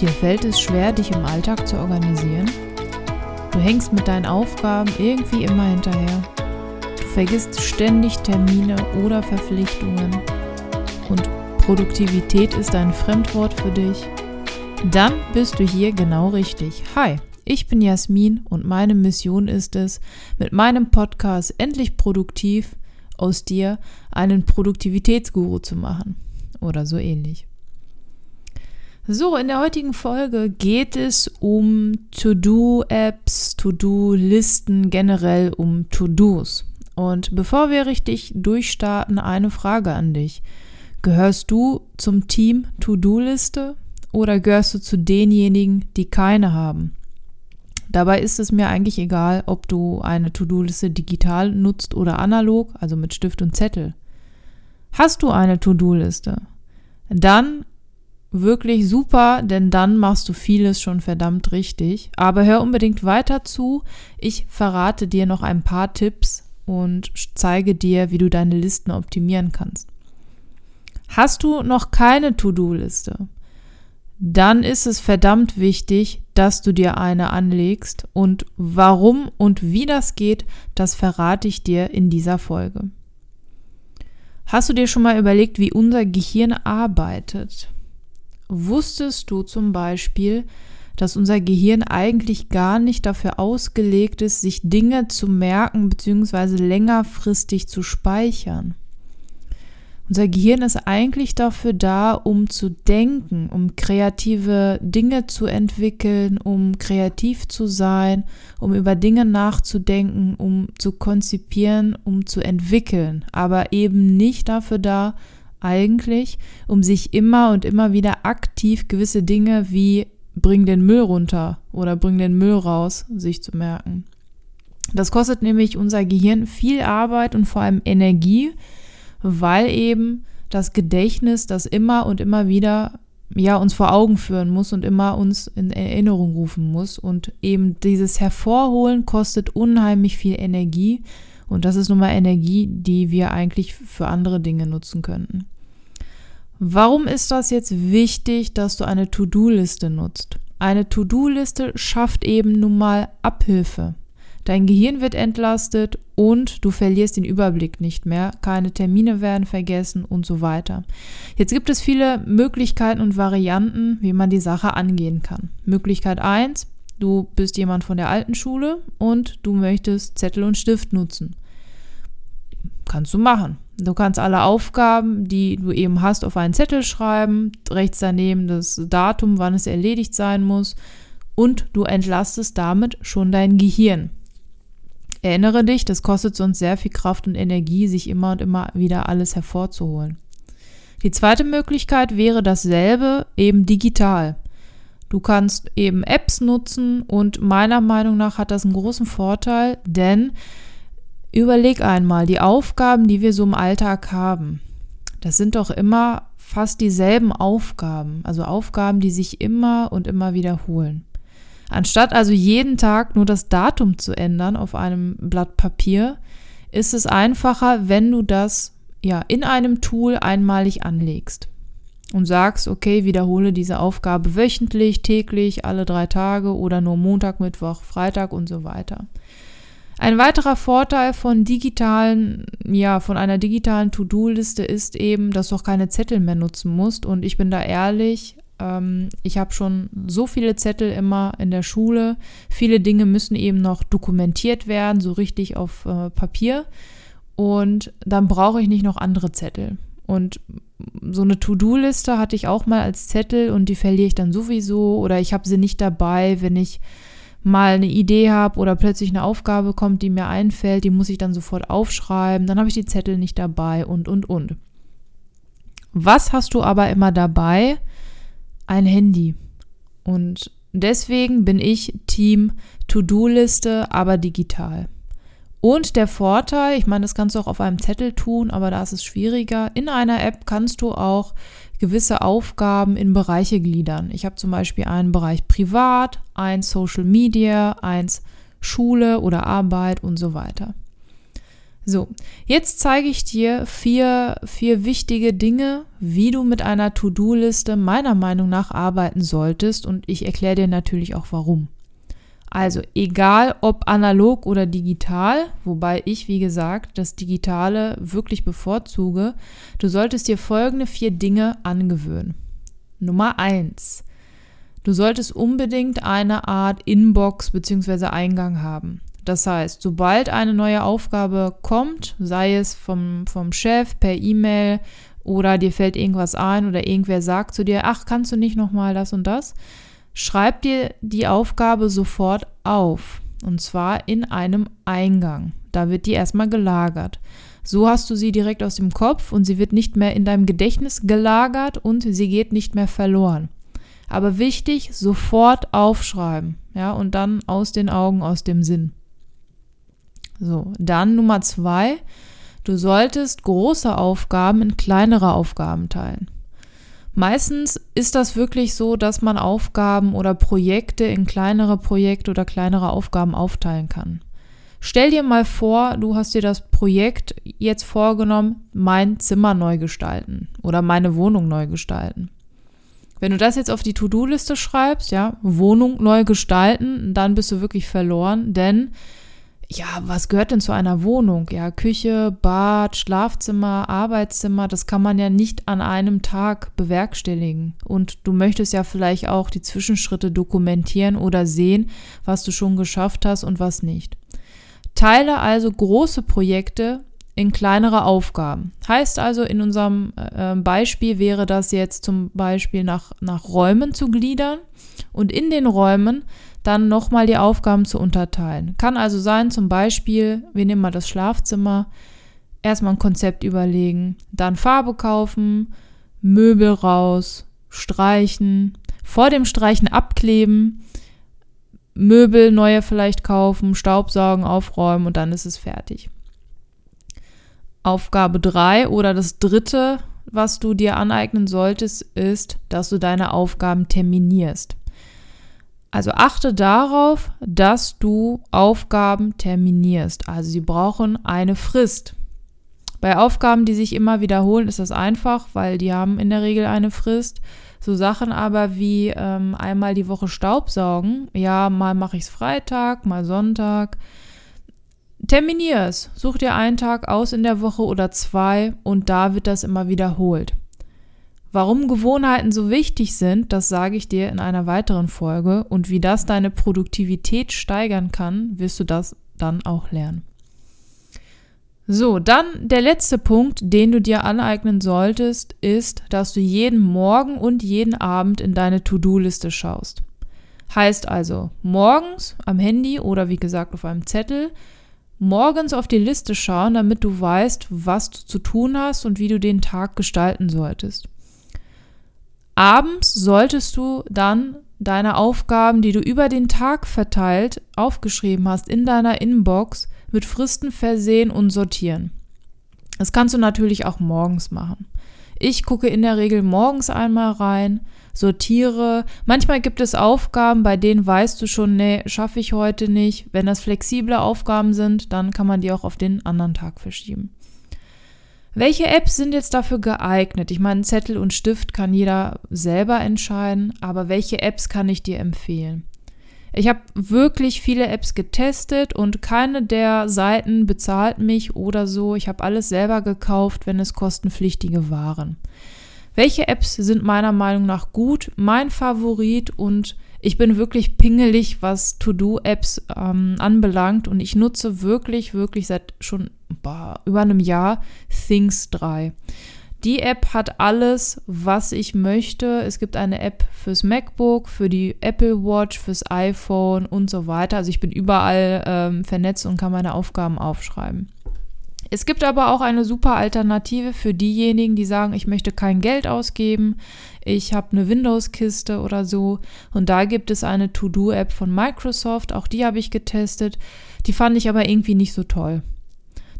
Dir fällt es schwer, dich im Alltag zu organisieren? Du hängst mit deinen Aufgaben irgendwie immer hinterher. Du vergisst ständig Termine oder Verpflichtungen. Und Produktivität ist ein Fremdwort für dich? Dann bist du hier genau richtig. Hi, ich bin Jasmin und meine Mission ist es, mit meinem Podcast endlich produktiv aus dir einen Produktivitätsguru zu machen. Oder so ähnlich. So, in der heutigen Folge geht es um To-Do-Apps, To-Do-Listen, generell um To-Dos. Und bevor wir richtig durchstarten, eine Frage an dich. Gehörst du zum Team To-Do-Liste oder gehörst du zu denjenigen, die keine haben? Dabei ist es mir eigentlich egal, ob du eine To-Do-Liste digital nutzt oder analog, also mit Stift und Zettel. Hast du eine To-Do-Liste? Dann wirklich super, denn dann machst du vieles schon verdammt richtig. Aber hör unbedingt weiter zu. Ich verrate dir noch ein paar Tipps und zeige dir, wie du deine Listen optimieren kannst. Hast du noch keine To-Do-Liste? Dann ist es verdammt wichtig, dass du dir eine anlegst und warum und wie das geht, das verrate ich dir in dieser Folge. Hast du dir schon mal überlegt, wie unser Gehirn arbeitet? Wusstest du zum Beispiel, dass unser Gehirn eigentlich gar nicht dafür ausgelegt ist, sich Dinge zu merken bzw. längerfristig zu speichern? Unser Gehirn ist eigentlich dafür da, um zu denken, um kreative Dinge zu entwickeln, um kreativ zu sein, um über Dinge nachzudenken, um zu konzipieren, um zu entwickeln, aber eben nicht dafür da, eigentlich, um sich immer und immer wieder aktiv gewisse Dinge wie bring den Müll runter oder bring den Müll raus, sich zu merken. Das kostet nämlich unser Gehirn viel Arbeit und vor allem Energie, weil eben das Gedächtnis das immer und immer wieder ja uns vor Augen führen muss und immer uns in Erinnerung rufen muss und eben dieses Hervorholen kostet unheimlich viel Energie und das ist nun mal Energie, die wir eigentlich für andere Dinge nutzen könnten. Warum ist das jetzt wichtig, dass du eine To-Do-Liste nutzt? Eine To-Do-Liste schafft eben nun mal Abhilfe. Dein Gehirn wird entlastet und du verlierst den Überblick nicht mehr. Keine Termine werden vergessen und so weiter. Jetzt gibt es viele Möglichkeiten und Varianten, wie man die Sache angehen kann. Möglichkeit 1, du bist jemand von der alten Schule und du möchtest Zettel und Stift nutzen. Kannst du machen. Du kannst alle Aufgaben, die du eben hast, auf einen Zettel schreiben, rechts daneben das Datum, wann es erledigt sein muss und du entlastest damit schon dein Gehirn. Erinnere dich, das kostet sonst sehr viel Kraft und Energie, sich immer und immer wieder alles hervorzuholen. Die zweite Möglichkeit wäre dasselbe, eben digital. Du kannst eben Apps nutzen und meiner Meinung nach hat das einen großen Vorteil, denn überleg einmal, die Aufgaben, die wir so im Alltag haben, das sind doch immer fast dieselben Aufgaben, also Aufgaben, die sich immer und immer wiederholen. Anstatt also jeden Tag nur das Datum zu ändern auf einem Blatt Papier, ist es einfacher, wenn du das ja in einem Tool einmalig anlegst und sagst, okay, wiederhole diese Aufgabe wöchentlich, täglich, alle drei Tage oder nur Montag, Mittwoch, Freitag und so weiter. Ein weiterer Vorteil von digitalen, ja, von einer digitalen To-Do-Liste ist eben, dass du auch keine Zettel mehr nutzen musst. Und ich bin da ehrlich, ähm, ich habe schon so viele Zettel immer in der Schule. Viele Dinge müssen eben noch dokumentiert werden, so richtig auf äh, Papier. Und dann brauche ich nicht noch andere Zettel. Und so eine To-Do-Liste hatte ich auch mal als Zettel und die verliere ich dann sowieso oder ich habe sie nicht dabei, wenn ich mal eine Idee habe oder plötzlich eine Aufgabe kommt, die mir einfällt, die muss ich dann sofort aufschreiben, dann habe ich die Zettel nicht dabei und, und, und. Was hast du aber immer dabei? ein Handy. Und deswegen bin ich Team To-Do-Liste, aber digital. Und der Vorteil, ich meine, das kannst du auch auf einem Zettel tun, aber da ist es schwieriger. In einer App kannst du auch gewisse Aufgaben in Bereiche gliedern. Ich habe zum Beispiel einen Bereich Privat, eins Social Media, eins Schule oder Arbeit und so weiter. So, jetzt zeige ich dir vier, vier wichtige Dinge, wie du mit einer To-Do-Liste meiner Meinung nach arbeiten solltest und ich erkläre dir natürlich auch warum. Also egal ob analog oder digital, wobei ich, wie gesagt, das Digitale wirklich bevorzuge, du solltest dir folgende vier Dinge angewöhnen. Nummer eins: Du solltest unbedingt eine Art Inbox bzw. Eingang haben. Das heißt, sobald eine neue Aufgabe kommt, sei es vom, vom Chef per E-Mail oder dir fällt irgendwas ein oder irgendwer sagt zu dir, ach, kannst du nicht nochmal das und das, schreib dir die Aufgabe sofort auf. Und zwar in einem Eingang. Da wird die erstmal gelagert. So hast du sie direkt aus dem Kopf und sie wird nicht mehr in deinem Gedächtnis gelagert und sie geht nicht mehr verloren. Aber wichtig, sofort aufschreiben, ja, und dann aus den Augen, aus dem Sinn. So, dann Nummer zwei, du solltest große Aufgaben in kleinere Aufgaben teilen. Meistens ist das wirklich so, dass man Aufgaben oder Projekte in kleinere Projekte oder kleinere Aufgaben aufteilen kann. Stell dir mal vor, du hast dir das Projekt jetzt vorgenommen, mein Zimmer neu gestalten oder meine Wohnung neu gestalten. Wenn du das jetzt auf die To-Do-Liste schreibst, ja, Wohnung neu gestalten, dann bist du wirklich verloren, denn ja, was gehört denn zu einer Wohnung? Ja, Küche, Bad, Schlafzimmer, Arbeitszimmer, das kann man ja nicht an einem Tag bewerkstelligen. Und du möchtest ja vielleicht auch die Zwischenschritte dokumentieren oder sehen, was du schon geschafft hast und was nicht. Teile also große Projekte in kleinere Aufgaben. Heißt also, in unserem äh, Beispiel wäre das jetzt zum Beispiel nach, nach Räumen zu gliedern und in den Räumen dann nochmal die Aufgaben zu unterteilen. Kann also sein, zum Beispiel, wir nehmen mal das Schlafzimmer, erstmal ein Konzept überlegen, dann Farbe kaufen, Möbel raus, streichen, vor dem Streichen abkleben, Möbel neue vielleicht kaufen, Staubsaugen, aufräumen und dann ist es fertig. Aufgabe 3 oder das dritte, was du dir aneignen solltest, ist, dass du deine Aufgaben terminierst. Also achte darauf, dass du Aufgaben terminierst. Also sie brauchen eine Frist. Bei Aufgaben, die sich immer wiederholen, ist das einfach, weil die haben in der Regel eine Frist. So Sachen aber wie ähm, einmal die Woche Staubsaugen. Ja, mal mache ich es Freitag, mal Sonntag. Terminier es. Such dir einen Tag aus in der Woche oder zwei und da wird das immer wiederholt. Warum Gewohnheiten so wichtig sind, das sage ich dir in einer weiteren Folge und wie das deine Produktivität steigern kann, wirst du das dann auch lernen. So, dann der letzte Punkt, den du dir aneignen solltest, ist, dass du jeden Morgen und jeden Abend in deine To-Do-Liste schaust. Heißt also, morgens am Handy oder wie gesagt auf einem Zettel, morgens auf die Liste schauen, damit du weißt, was du zu tun hast und wie du den Tag gestalten solltest. Abends solltest du dann deine Aufgaben, die du über den Tag verteilt aufgeschrieben hast, in deiner Inbox mit Fristen versehen und sortieren. Das kannst du natürlich auch morgens machen. Ich gucke in der Regel morgens einmal rein, sortiere. Manchmal gibt es Aufgaben, bei denen weißt du schon, nee, schaffe ich heute nicht. Wenn das flexible Aufgaben sind, dann kann man die auch auf den anderen Tag verschieben. Welche Apps sind jetzt dafür geeignet? Ich meine, Zettel und Stift kann jeder selber entscheiden, aber welche Apps kann ich dir empfehlen? Ich habe wirklich viele Apps getestet und keine der Seiten bezahlt mich oder so. Ich habe alles selber gekauft, wenn es kostenpflichtige waren. Welche Apps sind meiner Meinung nach gut? Mein Favorit und ich bin wirklich pingelig, was To-Do-Apps ähm, anbelangt und ich nutze wirklich, wirklich seit schon boah, über einem Jahr Things 3. Die App hat alles, was ich möchte. Es gibt eine App fürs MacBook, für die Apple Watch, fürs iPhone und so weiter. Also ich bin überall ähm, vernetzt und kann meine Aufgaben aufschreiben. Es gibt aber auch eine super Alternative für diejenigen, die sagen, ich möchte kein Geld ausgeben, ich habe eine Windows-Kiste oder so. Und da gibt es eine To-Do-App von Microsoft, auch die habe ich getestet. Die fand ich aber irgendwie nicht so toll.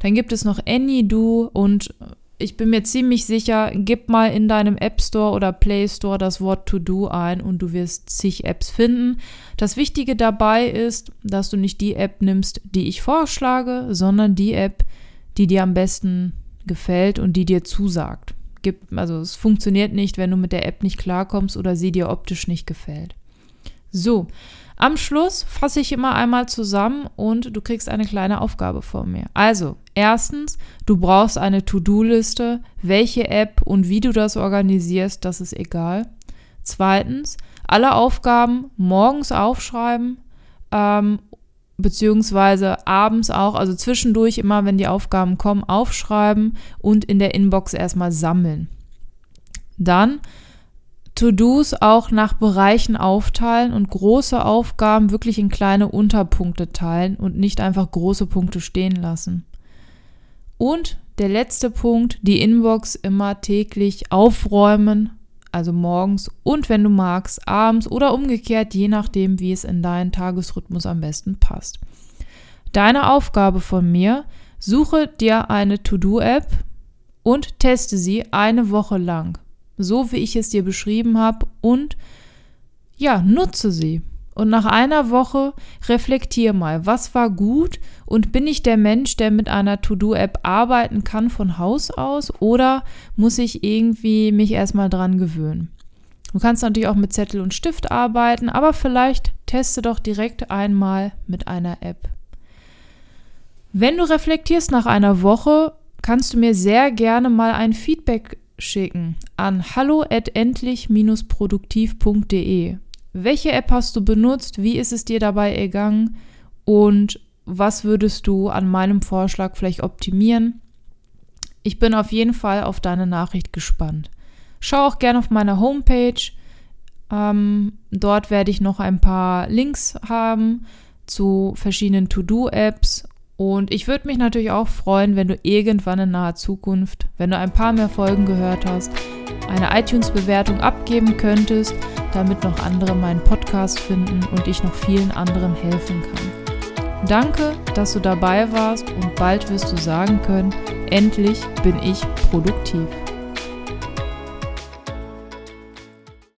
Dann gibt es noch AnyDo und ich bin mir ziemlich sicher, gib mal in deinem App Store oder Play Store das Wort To Do ein und du wirst zig Apps finden. Das Wichtige dabei ist, dass du nicht die App nimmst, die ich vorschlage, sondern die App, die dir am besten gefällt und die dir zusagt. Gibt, also es funktioniert nicht, wenn du mit der App nicht klarkommst oder sie dir optisch nicht gefällt. So, am Schluss fasse ich immer einmal zusammen und du kriegst eine kleine Aufgabe von mir. Also, erstens, du brauchst eine To-Do-Liste. Welche App und wie du das organisierst, das ist egal. Zweitens, alle Aufgaben morgens aufschreiben, ähm, beziehungsweise abends auch, also zwischendurch immer, wenn die Aufgaben kommen, aufschreiben und in der Inbox erstmal sammeln. Dann To-Dos auch nach Bereichen aufteilen und große Aufgaben wirklich in kleine Unterpunkte teilen und nicht einfach große Punkte stehen lassen. Und der letzte Punkt, die Inbox immer täglich aufräumen, also morgens und wenn du magst, abends oder umgekehrt, je nachdem, wie es in deinen Tagesrhythmus am besten passt. Deine Aufgabe von mir, suche dir eine To-Do-App und teste sie eine Woche lang, so wie ich es dir beschrieben habe und ja, nutze sie. Und nach einer Woche reflektier mal, was war gut und bin ich der Mensch, der mit einer To-Do-App arbeiten kann von Haus aus oder muss ich irgendwie mich erstmal dran gewöhnen? Du kannst natürlich auch mit Zettel und Stift arbeiten, aber vielleicht teste doch direkt einmal mit einer App. Wenn du reflektierst nach einer Woche, kannst du mir sehr gerne mal ein Feedback schicken an hallo@endlich-produktiv.de welche App hast du benutzt? Wie ist es dir dabei ergangen? Und was würdest du an meinem Vorschlag vielleicht optimieren? Ich bin auf jeden Fall auf deine Nachricht gespannt. Schau auch gerne auf meiner Homepage. Ähm, dort werde ich noch ein paar Links haben zu verschiedenen To-Do-Apps. Und ich würde mich natürlich auch freuen, wenn du irgendwann in naher Zukunft, wenn du ein paar mehr Folgen gehört hast, eine iTunes-Bewertung abgeben könntest damit noch andere meinen Podcast finden und ich noch vielen anderen helfen kann. Danke, dass du dabei warst und bald wirst du sagen können, endlich bin ich produktiv.